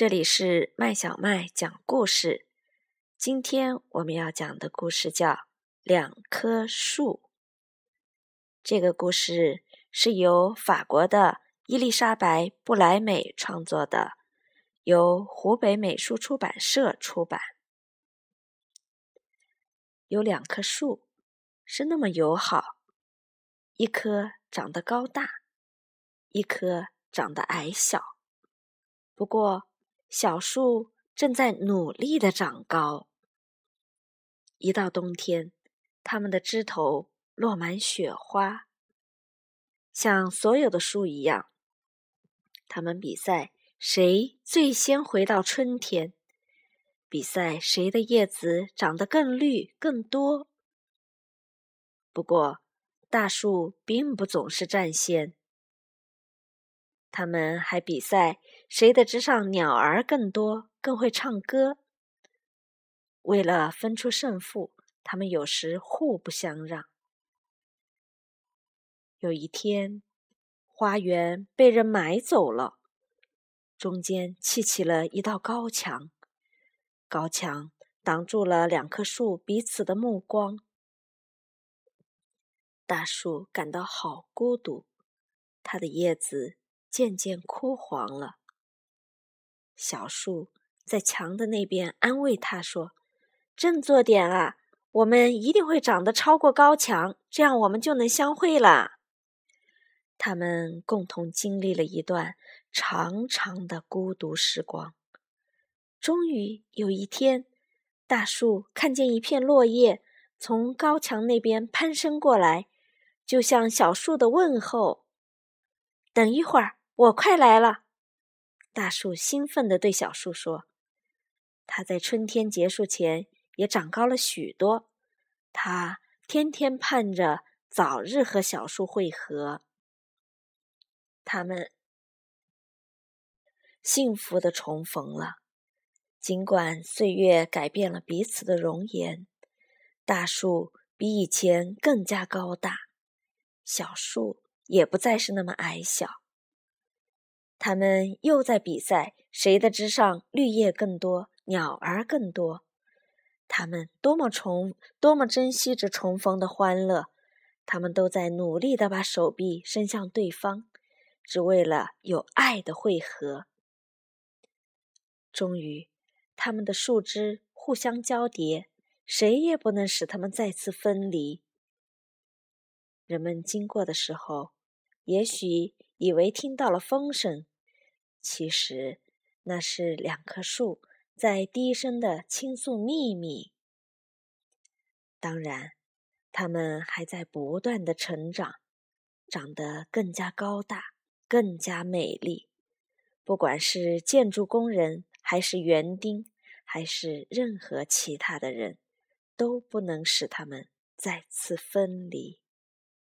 这里是麦小麦讲故事。今天我们要讲的故事叫《两棵树》。这个故事是由法国的伊丽莎白·布莱美创作的，由湖北美术出版社出版。有两棵树是那么友好，一棵长得高大，一棵长得矮小。不过，小树正在努力的长高。一到冬天，它们的枝头落满雪花。像所有的树一样，它们比赛谁最先回到春天，比赛谁的叶子长得更绿更多。不过，大树并不总是占先。他们还比赛谁的枝上鸟儿更多，更会唱歌。为了分出胜负，他们有时互不相让。有一天，花园被人买走了，中间砌起了一道高墙，高墙挡住了两棵树彼此的目光。大树感到好孤独，它的叶子。渐渐枯黄了。小树在墙的那边安慰他说：“振作点啊，我们一定会长得超过高墙，这样我们就能相会了。”他们共同经历了一段长长的孤独时光。终于有一天，大树看见一片落叶从高墙那边攀升过来，就像小树的问候：“等一会儿。”我快来了！大树兴奋地对小树说：“它在春天结束前也长高了许多。它天天盼着早日和小树会合。他们幸福的重逢了。尽管岁月改变了彼此的容颜，大树比以前更加高大，小树也不再是那么矮小。”他们又在比赛，谁的枝上绿叶更多，鸟儿更多。他们多么重，多么珍惜着重逢的欢乐。他们都在努力的把手臂伸向对方，只为了有爱的汇合。终于，他们的树枝互相交叠，谁也不能使他们再次分离。人们经过的时候，也许以为听到了风声。其实，那是两棵树在低声的倾诉秘密。当然，它们还在不断的成长，长得更加高大，更加美丽。不管是建筑工人，还是园丁，还是任何其他的人，都不能使它们再次分离。